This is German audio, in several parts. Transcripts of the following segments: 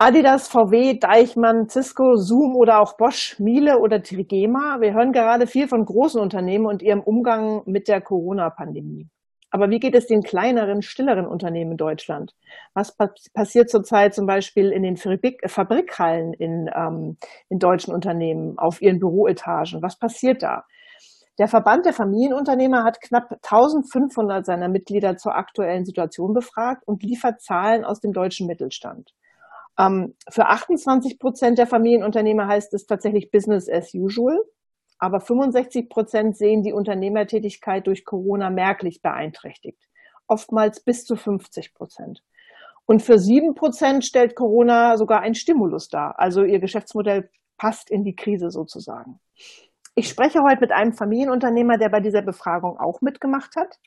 Adidas, VW, Deichmann, Cisco, Zoom oder auch Bosch, Miele oder Trigema. Wir hören gerade viel von großen Unternehmen und ihrem Umgang mit der Corona-Pandemie. Aber wie geht es den kleineren, stilleren Unternehmen in Deutschland? Was passiert zurzeit zum Beispiel in den Fabrik Fabrikhallen in, ähm, in deutschen Unternehmen, auf ihren Büroetagen? Was passiert da? Der Verband der Familienunternehmer hat knapp 1500 seiner Mitglieder zur aktuellen Situation befragt und liefert Zahlen aus dem deutschen Mittelstand. Ähm, für 28 Prozent der Familienunternehmer heißt es tatsächlich Business as usual. Aber 65 Prozent sehen die Unternehmertätigkeit durch Corona merklich beeinträchtigt. Oftmals bis zu 50 Prozent. Und für sieben Prozent stellt Corona sogar ein Stimulus dar. Also ihr Geschäftsmodell passt in die Krise sozusagen. Ich spreche heute mit einem Familienunternehmer, der bei dieser Befragung auch mitgemacht hat.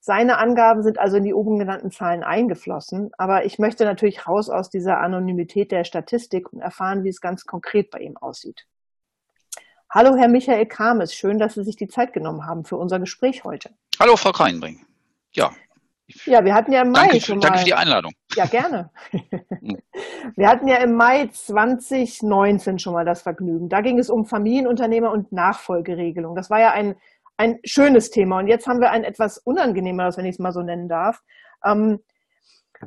Seine Angaben sind also in die oben genannten Zahlen eingeflossen, aber ich möchte natürlich raus aus dieser Anonymität der Statistik und erfahren, wie es ganz konkret bei ihm aussieht. Hallo, Herr Michael Kames, schön, dass Sie sich die Zeit genommen haben für unser Gespräch heute. Hallo, Frau Kreinbring. Ja. Ja, wir hatten ja im Mai danke, schon mal. Danke für die Einladung. Ja, gerne. wir hatten ja im Mai 2019 schon mal das Vergnügen. Da ging es um Familienunternehmer und Nachfolgeregelung. Das war ja ein ein schönes Thema. Und jetzt haben wir ein etwas unangenehmeres, wenn ich es mal so nennen darf. Ähm,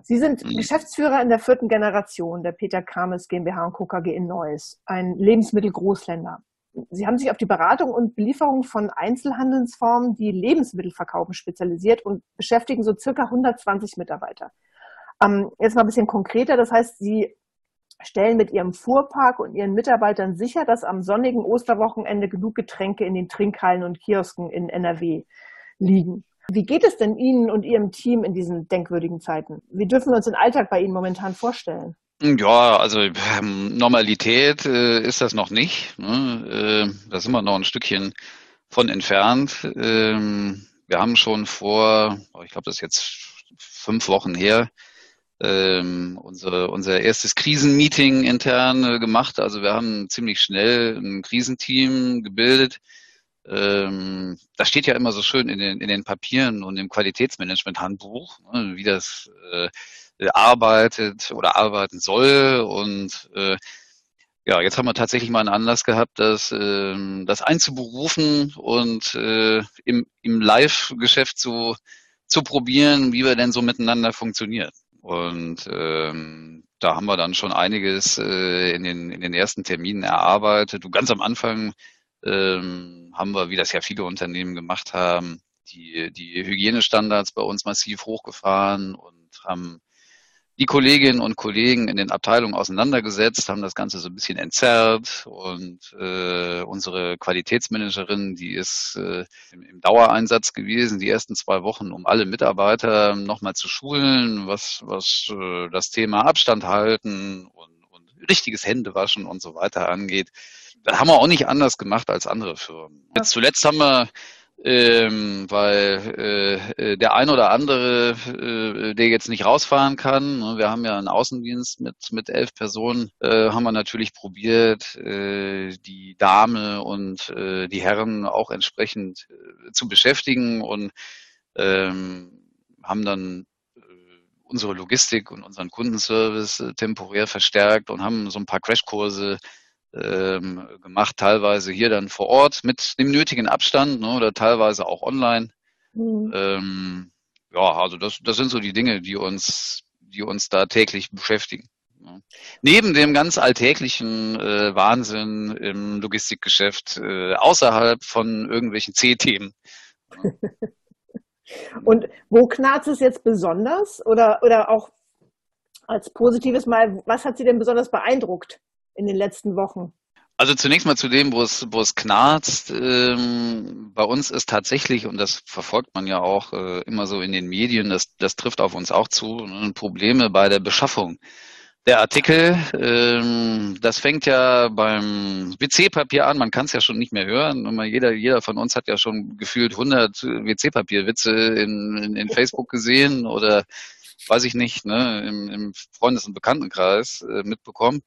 Sie sind mhm. Geschäftsführer in der vierten Generation der Peter Kames GmbH und Co. KG in Neuss, ein Lebensmittelgroßländer. Sie haben sich auf die Beratung und Belieferung von Einzelhandelsformen, die Lebensmittel verkaufen, spezialisiert und beschäftigen so circa 120 Mitarbeiter. Ähm, jetzt mal ein bisschen konkreter. Das heißt, Sie stellen mit ihrem Fuhrpark und ihren Mitarbeitern sicher, dass am sonnigen Osterwochenende genug Getränke in den Trinkhallen und Kiosken in NRW liegen. Wie geht es denn Ihnen und Ihrem Team in diesen denkwürdigen Zeiten? Wie dürfen wir uns den Alltag bei Ihnen momentan vorstellen? Ja, also ähm, Normalität äh, ist das noch nicht. Ne? Äh, da sind wir noch ein Stückchen von entfernt. Ähm, wir haben schon vor, ich glaube, das ist jetzt fünf Wochen her, ähm, unsere, unser erstes Krisenmeeting intern äh, gemacht. Also wir haben ziemlich schnell ein Krisenteam gebildet. Ähm, das steht ja immer so schön in den, in den Papieren und im Qualitätsmanagement-Handbuch, ne, wie das äh, arbeitet oder arbeiten soll. Und äh, ja, jetzt haben wir tatsächlich mal einen Anlass gehabt, das, äh, das einzuberufen und äh, im, im Live-Geschäft so zu probieren, wie wir denn so miteinander funktionieren. Und ähm, da haben wir dann schon einiges äh, in, den, in den ersten Terminen erarbeitet. Du ganz am Anfang ähm, haben wir, wie das ja viele Unternehmen gemacht haben, die, die Hygienestandards bei uns massiv hochgefahren und haben die Kolleginnen und Kollegen in den Abteilungen auseinandergesetzt, haben das Ganze so ein bisschen entzerrt und äh, unsere Qualitätsmanagerin, die ist äh, im, im, Dauereinsatz gewesen, die ersten zwei Wochen, um alle Mitarbeiter nochmal zu schulen, was, was äh, das Thema Abstand halten und, richtiges Händewaschen und so weiter angeht. Das haben wir auch nicht anders gemacht als andere Firmen. Jetzt zuletzt haben wir ähm, weil äh, äh, der ein oder andere, äh, der jetzt nicht rausfahren kann, ne, wir haben ja einen Außendienst mit mit elf Personen, äh, haben wir natürlich probiert, äh, die Dame und äh, die Herren auch entsprechend äh, zu beschäftigen und ähm, haben dann unsere Logistik und unseren Kundenservice äh, temporär verstärkt und haben so ein paar Crashkurse ähm, gemacht, teilweise hier dann vor Ort mit dem nötigen Abstand ne, oder teilweise auch online. Mhm. Ähm, ja, also das, das sind so die Dinge, die uns, die uns da täglich beschäftigen. Ne. Neben dem ganz alltäglichen äh, Wahnsinn im Logistikgeschäft äh, außerhalb von irgendwelchen C-Themen. Und wo knarzt es jetzt besonders oder, oder auch als positives Mal, was hat Sie denn besonders beeindruckt? in den letzten Wochen? Also zunächst mal zu dem, wo es, wo es knarzt. Ähm, bei uns ist tatsächlich, und das verfolgt man ja auch äh, immer so in den Medien, das, das trifft auf uns auch zu, ne, Probleme bei der Beschaffung der Artikel. Ähm, das fängt ja beim WC-Papier an, man kann es ja schon nicht mehr hören. Jeder, jeder von uns hat ja schon gefühlt 100 WC-Papierwitze in, in, in Facebook gesehen oder weiß ich nicht, ne, im, im Freundes- und Bekanntenkreis äh, mitbekommen.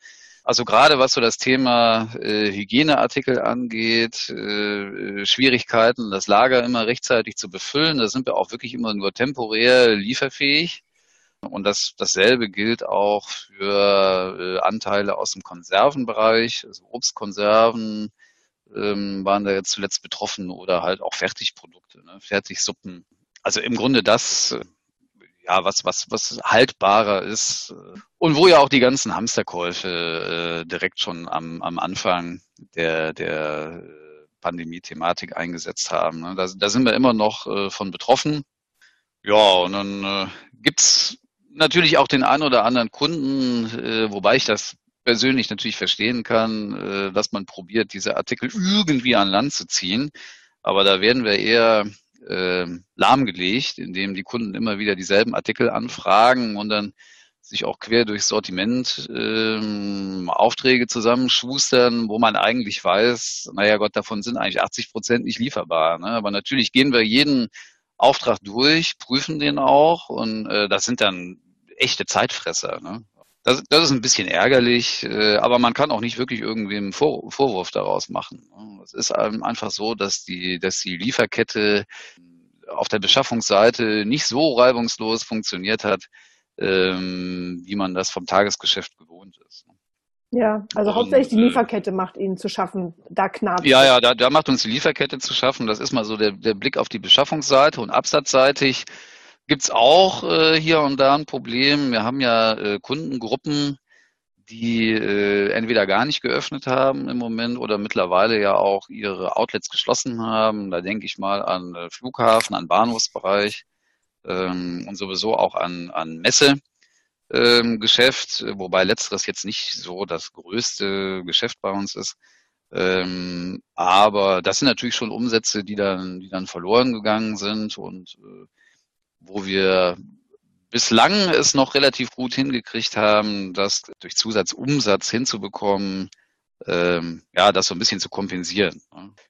Also gerade was so das Thema äh, Hygieneartikel angeht, äh, Schwierigkeiten, das Lager immer rechtzeitig zu befüllen, da sind wir auch wirklich immer nur temporär lieferfähig. Und das, dasselbe gilt auch für äh, Anteile aus dem Konservenbereich, also Obstkonserven ähm, waren da jetzt zuletzt betroffen oder halt auch Fertigprodukte, ne, Fertigsuppen. Also im Grunde das, ja, was, was, was haltbarer ist und wo ja auch die ganzen Hamsterkäufe äh, direkt schon am, am Anfang der, der Pandemie-Thematik eingesetzt haben. Ne. Da, da sind wir immer noch äh, von betroffen. Ja, und dann äh, gibt's natürlich auch den einen oder anderen Kunden, äh, wobei ich das persönlich natürlich verstehen kann, äh, dass man probiert, diese Artikel irgendwie an Land zu ziehen. Aber da werden wir eher äh, lahmgelegt, indem die Kunden immer wieder dieselben Artikel anfragen und dann sich auch quer durchs Sortiment ähm, Aufträge zusammenschustern, wo man eigentlich weiß, naja Gott, davon sind eigentlich 80 Prozent nicht lieferbar. Ne? Aber natürlich gehen wir jeden Auftrag durch, prüfen den auch und äh, das sind dann echte Zeitfresser. Ne? Das, das ist ein bisschen ärgerlich, äh, aber man kann auch nicht wirklich irgendwie einen Vor Vorwurf daraus machen. Ne? Es ist einfach so, dass die, dass die Lieferkette auf der Beschaffungsseite nicht so reibungslos funktioniert hat, ähm, wie man das vom Tagesgeschäft gewohnt ist. Ne? Ja, also und, hauptsächlich die äh, Lieferkette macht Ihnen zu schaffen, da knapp. Ja, ja, da, da macht uns die Lieferkette zu schaffen. Das ist mal so der, der Blick auf die Beschaffungsseite und absatzseitig gibt's auch äh, hier und da ein Problem. Wir haben ja äh, Kundengruppen, die äh, entweder gar nicht geöffnet haben im Moment oder mittlerweile ja auch ihre Outlets geschlossen haben. Da denke ich mal an äh, Flughafen, an Bahnhofsbereich ähm, und sowieso auch an, an Messe. Ähm, Geschäft, wobei letzteres jetzt nicht so das größte Geschäft bei uns ist. Ähm, aber das sind natürlich schon Umsätze, die dann, die dann verloren gegangen sind und äh, wo wir bislang es noch relativ gut hingekriegt haben, das durch Zusatzumsatz hinzubekommen, ähm, ja, das so ein bisschen zu kompensieren.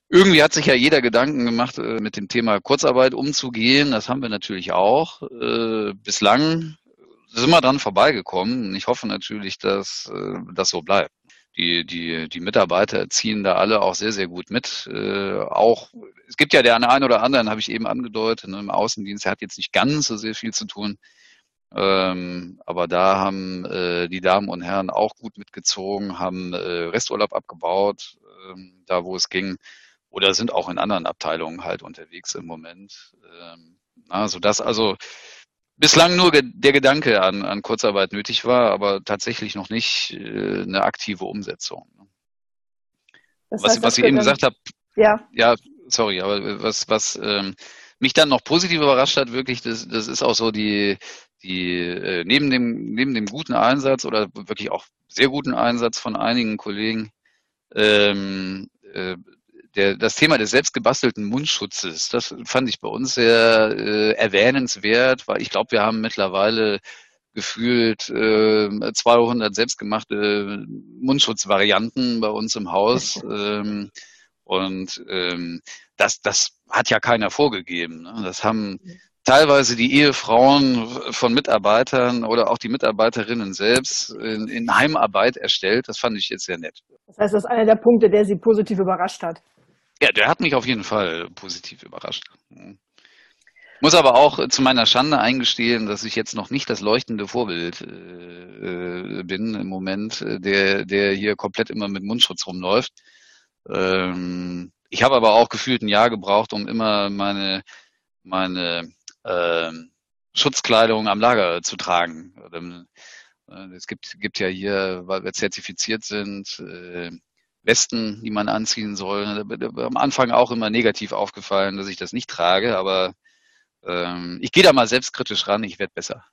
Irgendwie hat sich ja jeder Gedanken gemacht, äh, mit dem Thema Kurzarbeit umzugehen. Das haben wir natürlich auch. Äh, bislang sind wir dran vorbeigekommen. Ich hoffe natürlich, dass äh, das so bleibt. Die, die, die Mitarbeiter ziehen da alle auch sehr, sehr gut mit. Äh, auch es gibt ja der einen oder anderen, habe ich eben angedeutet, ne, im Außendienst, der hat jetzt nicht ganz so sehr viel zu tun. Ähm, aber da haben äh, die Damen und Herren auch gut mitgezogen, haben äh, Resturlaub abgebaut, ähm, da wo es ging, oder sind auch in anderen Abteilungen halt unterwegs im Moment. Ähm, na, sodass also bislang nur ge der Gedanke an, an Kurzarbeit nötig war, aber tatsächlich noch nicht äh, eine aktive Umsetzung. Das heißt, was, was ich eben gesagt habe, ja. ja, sorry, aber was, was ähm, mich dann noch positiv überrascht hat, wirklich, das, das ist auch so die, die äh, neben dem neben dem guten Einsatz oder wirklich auch sehr guten Einsatz von einigen Kollegen ähm, äh, der, das Thema des selbstgebastelten Mundschutzes, das fand ich bei uns sehr äh, erwähnenswert, weil ich glaube, wir haben mittlerweile gefühlt äh, 200 selbstgemachte Mundschutzvarianten bei uns im Haus. Ähm, und ähm, das, das hat ja keiner vorgegeben. Ne? Das haben teilweise die Ehefrauen von Mitarbeitern oder auch die Mitarbeiterinnen selbst in, in Heimarbeit erstellt. Das fand ich jetzt sehr nett. Das heißt, das ist einer der Punkte, der Sie positiv überrascht hat. Ja, der hat mich auf jeden Fall positiv überrascht. Muss aber auch zu meiner Schande eingestehen, dass ich jetzt noch nicht das leuchtende Vorbild äh, bin im Moment, der, der hier komplett immer mit Mundschutz rumläuft. Ähm, ich habe aber auch gefühlt ein Jahr gebraucht, um immer meine, meine äh, Schutzkleidung am Lager zu tragen. Äh, es gibt, gibt ja hier, weil wir zertifiziert sind, äh, Westen, die man anziehen soll. Am Anfang auch immer negativ aufgefallen, dass ich das nicht trage, aber ähm, ich gehe da mal selbstkritisch ran, ich werde besser.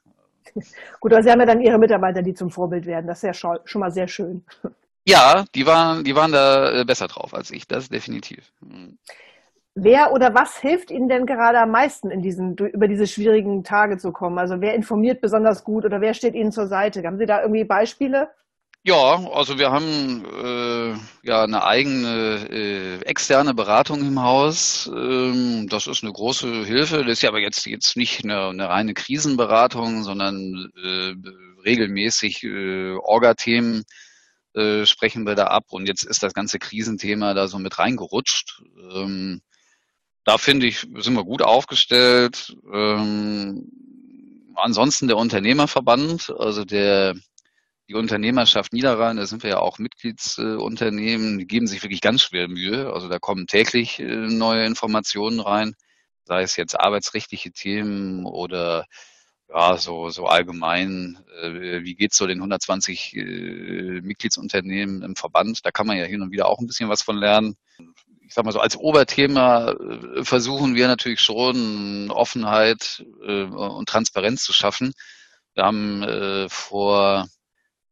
Gut, aber Sie haben ja dann Ihre Mitarbeiter, die zum Vorbild werden. Das ist ja schon, schon mal sehr schön. Ja, die waren, die waren da äh, besser drauf als ich, das definitiv. Mhm. Wer oder was hilft Ihnen denn gerade am meisten, in diesen, über diese schwierigen Tage zu kommen? Also wer informiert besonders gut oder wer steht Ihnen zur Seite? Haben Sie da irgendwie Beispiele? Ja, also wir haben äh, ja eine eigene äh, externe Beratung im Haus. Ähm, das ist eine große Hilfe. Das ist ja aber jetzt jetzt nicht eine, eine reine Krisenberatung, sondern äh, regelmäßig äh, Orga-Themen äh, sprechen wir da ab. Und jetzt ist das ganze Krisenthema da so mit reingerutscht. Ähm, da finde ich, sind wir gut aufgestellt. Ähm, ansonsten der Unternehmerverband, also der die Unternehmerschaft Niederrhein, da sind wir ja auch Mitgliedsunternehmen, die geben sich wirklich ganz schwer Mühe. Also da kommen täglich äh, neue Informationen rein, sei es jetzt arbeitsrechtliche Themen oder ja, so, so allgemein, äh, wie geht's so den 120 äh, Mitgliedsunternehmen im Verband? Da kann man ja hin und wieder auch ein bisschen was von lernen. Ich sag mal so, als Oberthema versuchen wir natürlich schon Offenheit und Transparenz zu schaffen. Wir haben vor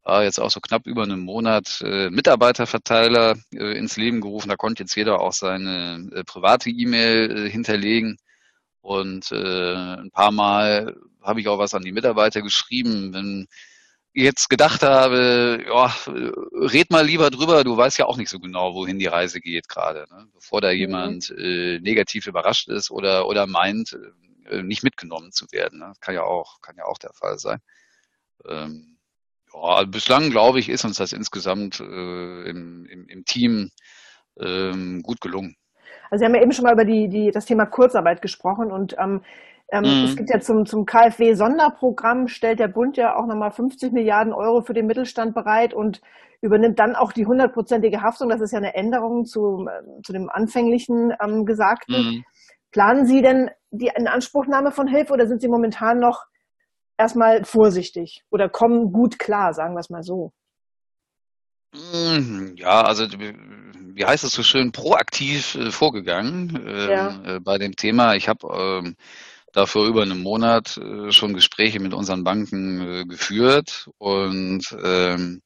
äh, jetzt auch so knapp über einem Monat äh, Mitarbeiterverteiler äh, ins Leben gerufen. Da konnte jetzt jeder auch seine äh, private E-Mail äh, hinterlegen. Und äh, ein paar Mal habe ich auch was an die Mitarbeiter geschrieben. Wenn ich jetzt gedacht habe, ja, red mal lieber drüber, du weißt ja auch nicht so genau, wohin die Reise geht gerade, ne? bevor da mhm. jemand äh, negativ überrascht ist oder oder meint, äh, nicht mitgenommen zu werden. Ne? Kann ja auch, kann ja auch der Fall sein. Ähm, ja, also bislang glaube ich, ist uns das insgesamt äh, im, im, im, Team ähm, gut gelungen. Also Sie haben ja eben schon mal über die, die, das Thema Kurzarbeit gesprochen und ähm, ähm, mhm. es gibt ja zum, zum KfW-Sonderprogramm, stellt der Bund ja auch nochmal 50 Milliarden Euro für den Mittelstand bereit und übernimmt dann auch die hundertprozentige Haftung. Das ist ja eine Änderung zu, zu dem anfänglichen ähm, Gesagten. Mhm. Planen Sie denn die Inanspruchnahme von Hilfe oder sind Sie momentan noch erstmal vorsichtig oder kommen gut klar, sagen wir es mal so. Mhm, ja, also wie heißt es so schön, proaktiv äh, vorgegangen äh, ja. äh, bei dem Thema. Ich habe ähm, dafür über einen Monat äh, schon Gespräche mit unseren Banken äh, geführt und ähm,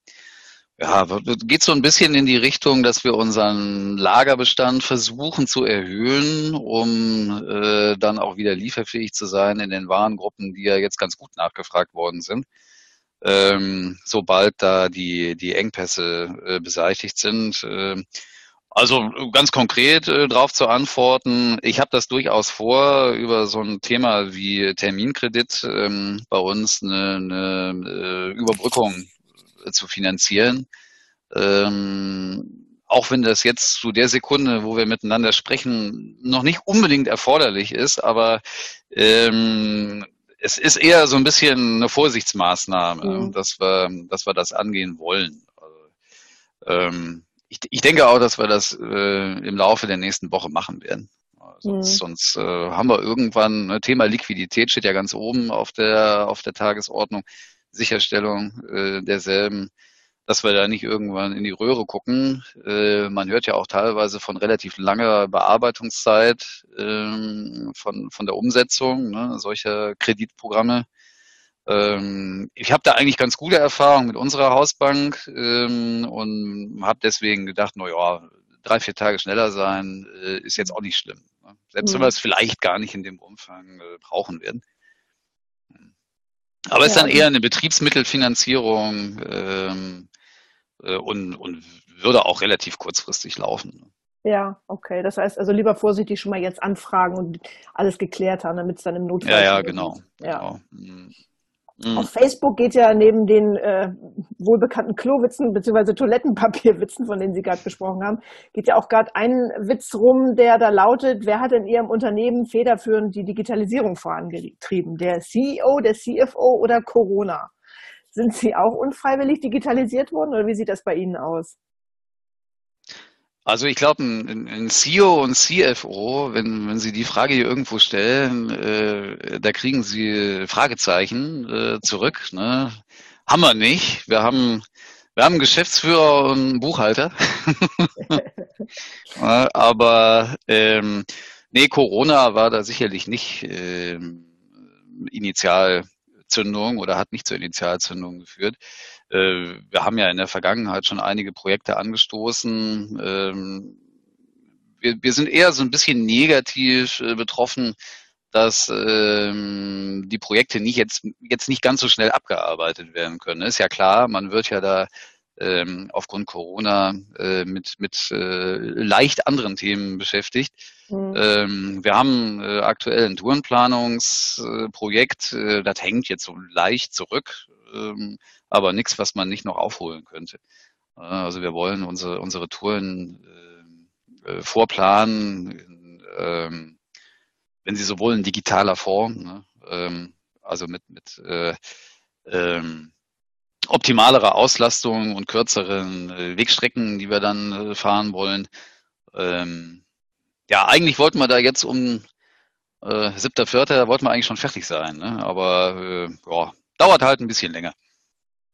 ja, geht so ein bisschen in die Richtung, dass wir unseren Lagerbestand versuchen zu erhöhen, um äh, dann auch wieder lieferfähig zu sein in den Warengruppen, die ja jetzt ganz gut nachgefragt worden sind. Ähm, sobald da die, die Engpässe äh, beseitigt sind. Äh, also ganz konkret äh, darauf zu antworten, ich habe das durchaus vor, über so ein Thema wie Terminkredit ähm, bei uns eine, eine äh, Überbrückung zu finanzieren. Ähm, auch wenn das jetzt zu der Sekunde, wo wir miteinander sprechen, noch nicht unbedingt erforderlich ist, aber ähm, es ist eher so ein bisschen eine Vorsichtsmaßnahme, mhm. dass wir, dass wir das angehen wollen. Also, ähm, ich, ich denke auch, dass wir das äh, im Laufe der nächsten Woche machen werden. Sonst, mhm. sonst äh, haben wir irgendwann, ne, Thema Liquidität steht ja ganz oben auf der, auf der Tagesordnung. Sicherstellung äh, derselben, dass wir da nicht irgendwann in die Röhre gucken. Äh, man hört ja auch teilweise von relativ langer Bearbeitungszeit ähm, von, von der Umsetzung ne, solcher Kreditprogramme. Ähm, ich habe da eigentlich ganz gute Erfahrungen mit unserer Hausbank ähm, und habe deswegen gedacht, na ja, drei, vier Tage schneller sein äh, ist jetzt auch nicht schlimm. Ne? Selbst mhm. wenn wir es vielleicht gar nicht in dem Umfang äh, brauchen werden. Aber es ja. ist dann eher eine Betriebsmittelfinanzierung ähm, äh, und, und würde auch relativ kurzfristig laufen. Ja, okay. Das heißt also lieber vorsichtig schon mal jetzt anfragen und alles geklärt haben, damit es dann im Notfall. Ja, ja, genau. Ja. genau. Mhm. Auf Facebook geht ja neben den äh, wohlbekannten Klowitzen bzw. Toilettenpapierwitzen, von denen Sie gerade gesprochen haben, geht ja auch gerade ein Witz rum, der da lautet, wer hat in Ihrem Unternehmen federführend die Digitalisierung vorangetrieben? Der CEO, der CFO oder Corona? Sind Sie auch unfreiwillig digitalisiert worden oder wie sieht das bei Ihnen aus? Also ich glaube, ein, ein, CEO und CFO, wenn, wenn Sie die Frage hier irgendwo stellen, äh, da kriegen Sie Fragezeichen äh, zurück. Ne? Haben wir nicht. Wir haben, wir haben einen Geschäftsführer und einen Buchhalter. Aber ähm, nee, Corona war da sicherlich nicht ähm, Initialzündung oder hat nicht zur Initialzündung geführt. Äh, wir haben ja in der Vergangenheit schon einige Projekte angestoßen. Ähm, wir, wir sind eher so ein bisschen negativ äh, betroffen, dass ähm, die Projekte nicht jetzt, jetzt nicht ganz so schnell abgearbeitet werden können. Ist ja klar, man wird ja da ähm, aufgrund Corona äh, mit, mit leicht anderen Themen beschäftigt. Mhm. Wir haben aktuell ein Tourenplanungsprojekt, das hängt jetzt so leicht zurück. Ähm, aber nichts, was man nicht noch aufholen könnte. Also wir wollen unsere, unsere Touren äh, vorplanen, ähm, wenn Sie so wollen, digitaler Form, ne? ähm, also mit, mit äh, ähm, optimalerer Auslastung und kürzeren äh, Wegstrecken, die wir dann äh, fahren wollen. Ähm, ja, eigentlich wollten wir da jetzt um äh, siebter, vierter, wollten wir eigentlich schon fertig sein, ne? aber äh, ja, dauert halt ein bisschen länger.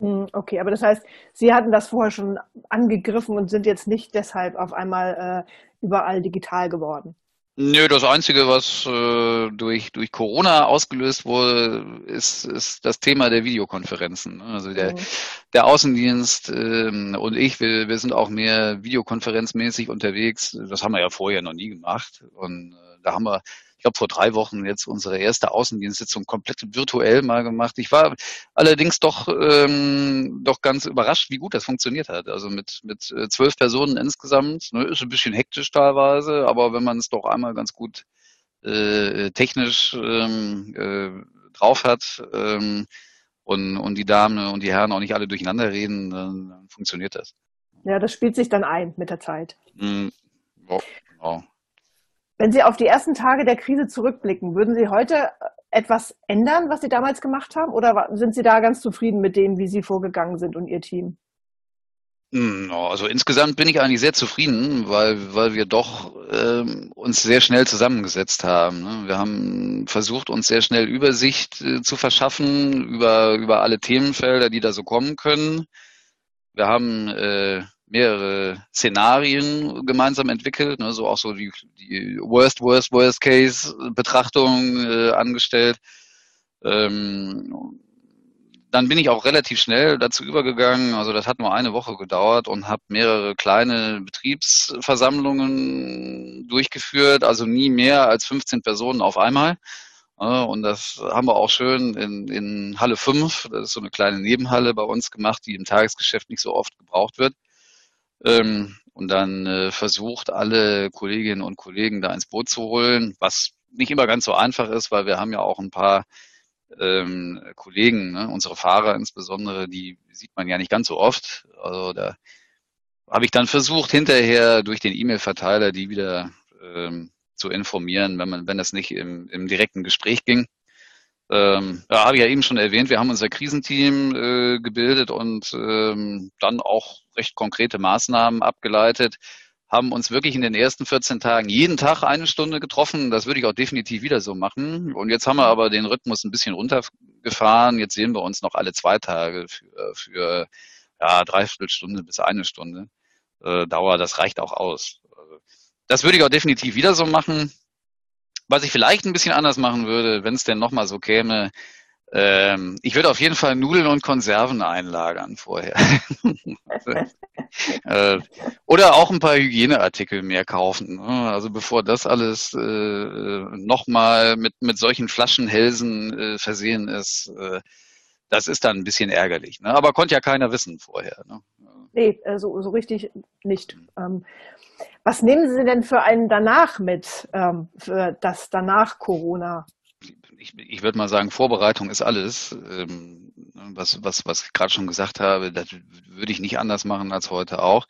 Hm, okay, aber das heißt, Sie hatten das vorher schon angegriffen und sind jetzt nicht deshalb auf einmal äh, überall digital geworden. Nö, das Einzige, was äh, durch, durch Corona ausgelöst wurde, ist, ist das Thema der Videokonferenzen. Also der, mhm. der Außendienst ähm, und ich, wir, wir sind auch mehr videokonferenzmäßig unterwegs. Das haben wir ja vorher noch nie gemacht. Und äh, da haben wir ich glaube, vor drei Wochen jetzt unsere erste Außendienstsitzung komplett virtuell mal gemacht. Ich war allerdings doch, ähm, doch ganz überrascht, wie gut das funktioniert hat. Also mit, mit äh, zwölf Personen insgesamt, ne, ist ein bisschen hektisch teilweise, aber wenn man es doch einmal ganz gut äh, technisch ähm, äh, drauf hat ähm, und, und die Damen und die Herren auch nicht alle durcheinander reden, dann, funktioniert das. Ja, das spielt sich dann ein mit der Zeit. Mm, oh, genau. Wenn Sie auf die ersten Tage der Krise zurückblicken, würden Sie heute etwas ändern, was Sie damals gemacht haben? Oder sind Sie da ganz zufrieden mit dem, wie Sie vorgegangen sind und Ihr Team? Hm, also insgesamt bin ich eigentlich sehr zufrieden, weil, weil wir doch ähm, uns sehr schnell zusammengesetzt haben. Ne? Wir haben versucht, uns sehr schnell Übersicht äh, zu verschaffen über, über alle Themenfelder, die da so kommen können. Wir haben äh, mehrere Szenarien gemeinsam entwickelt, ne, so auch so die, die Worst, Worst, Worst Case Betrachtung äh, angestellt. Ähm, dann bin ich auch relativ schnell dazu übergegangen, also das hat nur eine Woche gedauert und habe mehrere kleine Betriebsversammlungen durchgeführt, also nie mehr als 15 Personen auf einmal. Und das haben wir auch schön in, in Halle 5, das ist so eine kleine Nebenhalle bei uns gemacht, die im Tagesgeschäft nicht so oft gebraucht wird ähm, und dann äh, versucht, alle Kolleginnen und Kollegen da ins Boot zu holen, was nicht immer ganz so einfach ist, weil wir haben ja auch ein paar ähm, Kollegen, ne, unsere Fahrer insbesondere, die sieht man ja nicht ganz so oft. Also da habe ich dann versucht, hinterher durch den E-Mail-Verteiler die wieder ähm, zu informieren, wenn man, wenn das nicht im, im direkten Gespräch ging. Ähm, ja, habe ich ja eben schon erwähnt, wir haben unser Krisenteam äh, gebildet und ähm, dann auch recht konkrete Maßnahmen abgeleitet, haben uns wirklich in den ersten 14 Tagen jeden Tag eine Stunde getroffen. Das würde ich auch definitiv wieder so machen. Und jetzt haben wir aber den Rhythmus ein bisschen runtergefahren. Jetzt sehen wir uns noch alle zwei Tage für, für ja, dreiviertel Stunde bis eine Stunde äh, Dauer. Das reicht auch aus. Das würde ich auch definitiv wieder so machen. Was ich vielleicht ein bisschen anders machen würde, wenn es denn nochmal so käme, ähm, ich würde auf jeden Fall Nudeln und Konserven einlagern vorher. äh, oder auch ein paar Hygieneartikel mehr kaufen. Ne? Also bevor das alles äh, nochmal mit, mit solchen Flaschenhälsen äh, versehen ist, äh, das ist dann ein bisschen ärgerlich. Ne? Aber konnte ja keiner wissen vorher. Ne? Nee, äh, so, so richtig nicht. Ähm, was nehmen Sie denn für einen danach mit, ähm, für das danach Corona? Ich, ich würde mal sagen, Vorbereitung ist alles. Ähm, was, was, was ich gerade schon gesagt habe, das würde ich nicht anders machen als heute auch.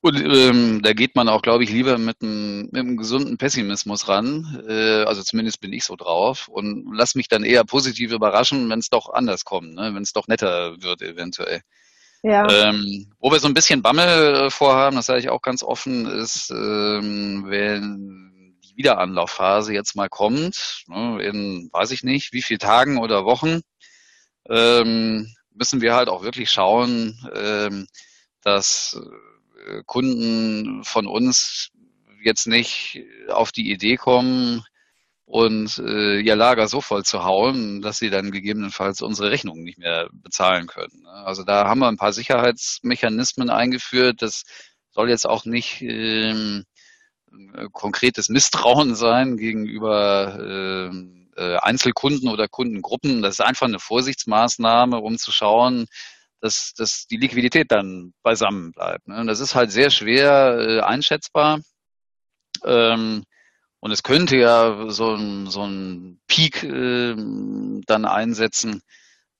Und ähm, da geht man auch, glaube ich, lieber mit einem, mit einem gesunden Pessimismus ran. Äh, also zumindest bin ich so drauf. Und lass mich dann eher positiv überraschen, wenn es doch anders kommt, ne? wenn es doch netter wird eventuell. Ja. Ähm, wo wir so ein bisschen Bammel äh, vorhaben, das sage ich auch ganz offen, ist, ähm, wenn Wiederanlaufphase jetzt mal kommt, ne, in weiß ich nicht, wie viel Tagen oder Wochen, ähm, müssen wir halt auch wirklich schauen, ähm, dass äh, Kunden von uns jetzt nicht auf die Idee kommen, und äh, ihr Lager so voll zu hauen, dass sie dann gegebenenfalls unsere Rechnungen nicht mehr bezahlen können. Ne? Also da haben wir ein paar Sicherheitsmechanismen eingeführt. Das soll jetzt auch nicht ähm, konkretes Misstrauen sein gegenüber äh, äh, Einzelkunden oder Kundengruppen. Das ist einfach eine Vorsichtsmaßnahme, um zu schauen, dass, dass die Liquidität dann beisammen bleibt. Ne? Das ist halt sehr schwer äh, einschätzbar. Ähm, und es könnte ja so ein, so ein Peak äh, dann einsetzen,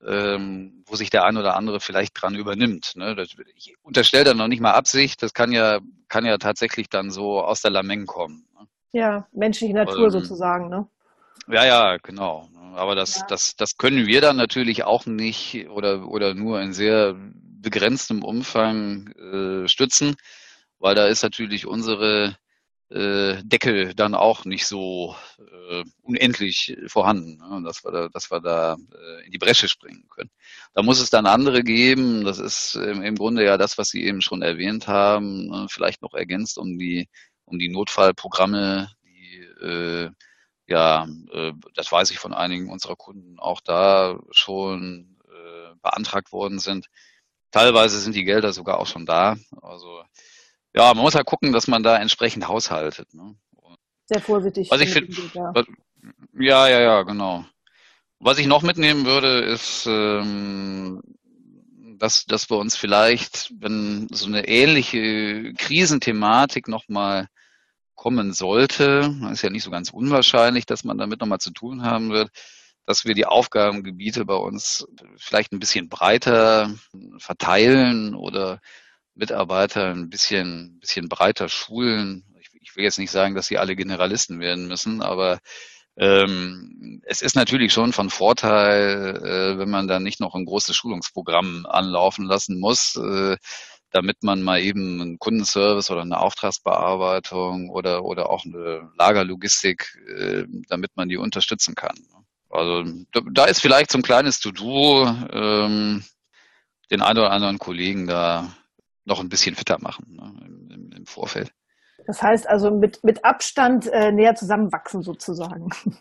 ähm, wo sich der ein oder andere vielleicht dran übernimmt. Ne? Das, ich unterstelle da noch nicht mal Absicht, das kann ja, kann ja tatsächlich dann so aus der Lameng kommen. Ne? Ja, menschliche Natur ähm, sozusagen, ne? Ja, ja, genau. Aber das, ja. das, das können wir dann natürlich auch nicht oder, oder nur in sehr begrenztem Umfang äh, stützen, weil da ist natürlich unsere äh, Deckel dann auch nicht so äh, unendlich vorhanden, ne? dass wir da, dass wir da äh, in die Bresche springen können. Da muss es dann andere geben. Das ist ähm, im Grunde ja das, was Sie eben schon erwähnt haben, ne? vielleicht noch ergänzt um die um die Notfallprogramme, die äh, ja, äh, das weiß ich von einigen unserer Kunden auch da schon äh, beantragt worden sind. Teilweise sind die Gelder sogar auch schon da. Also ja, man muss halt gucken, dass man da entsprechend haushaltet. Ne? Sehr vorsichtig. Was ich find, ja. ja, ja, genau. Was ich noch mitnehmen würde, ist, ähm, dass, dass wir uns vielleicht, wenn so eine ähnliche Krisenthematik nochmal kommen sollte, ist ja nicht so ganz unwahrscheinlich, dass man damit nochmal zu tun haben wird, dass wir die Aufgabengebiete bei uns vielleicht ein bisschen breiter verteilen oder Mitarbeiter ein bisschen, bisschen breiter schulen. Ich, ich will jetzt nicht sagen, dass sie alle Generalisten werden müssen, aber ähm, es ist natürlich schon von Vorteil, äh, wenn man da nicht noch ein großes Schulungsprogramm anlaufen lassen muss, äh, damit man mal eben einen Kundenservice oder eine Auftragsbearbeitung oder, oder auch eine Lagerlogistik, äh, damit man die unterstützen kann. Also da ist vielleicht so ein kleines To-Do, ähm, den einen oder anderen Kollegen da noch ein bisschen fitter machen ne, im, im, Vorfeld. Das heißt also mit, mit Abstand äh, näher zusammenwachsen sozusagen.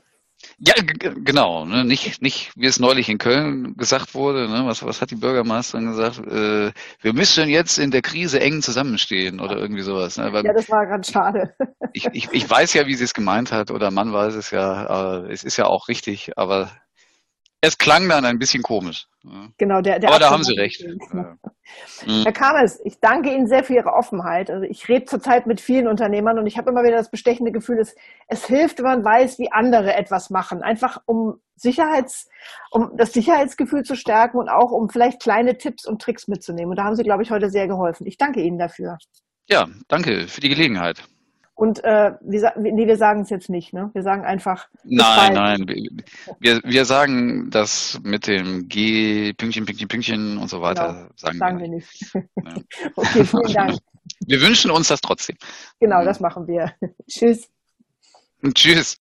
Ja, genau. Ne? Nicht, nicht, wie es neulich in Köln gesagt wurde. Ne? Was, was hat die Bürgermeisterin gesagt? Äh, wir müssen jetzt in der Krise eng zusammenstehen oder irgendwie sowas. Ne? Weil ja, das war ganz schade. Ich, ich, ich weiß ja, wie sie es gemeint hat oder man weiß es ja. es ist ja auch richtig, aber es klang dann ein bisschen komisch. Genau, der, der Aber da haben Sie recht. Mhm. Herr Kames, ich danke Ihnen sehr für Ihre Offenheit. Also ich rede zurzeit mit vielen Unternehmern und ich habe immer wieder das bestechende Gefühl, es, es hilft, wenn man weiß, wie andere etwas machen. Einfach um Sicherheits, um das Sicherheitsgefühl zu stärken und auch um vielleicht kleine Tipps und Tricks mitzunehmen. Und da haben Sie, glaube ich, heute sehr geholfen. Ich danke Ihnen dafür. Ja, danke für die Gelegenheit. Und äh, wir, nee, wir sagen es jetzt nicht, ne? Wir sagen einfach. Nein, nein. Wir, wir sagen das mit dem G, Pünktchen, Pünktchen, Pünktchen und so weiter. Genau, sagen, sagen wir, wir nicht. Ja. okay, vielen Dank. Wir wünschen uns das trotzdem. Genau, das machen wir. Tschüss. Tschüss.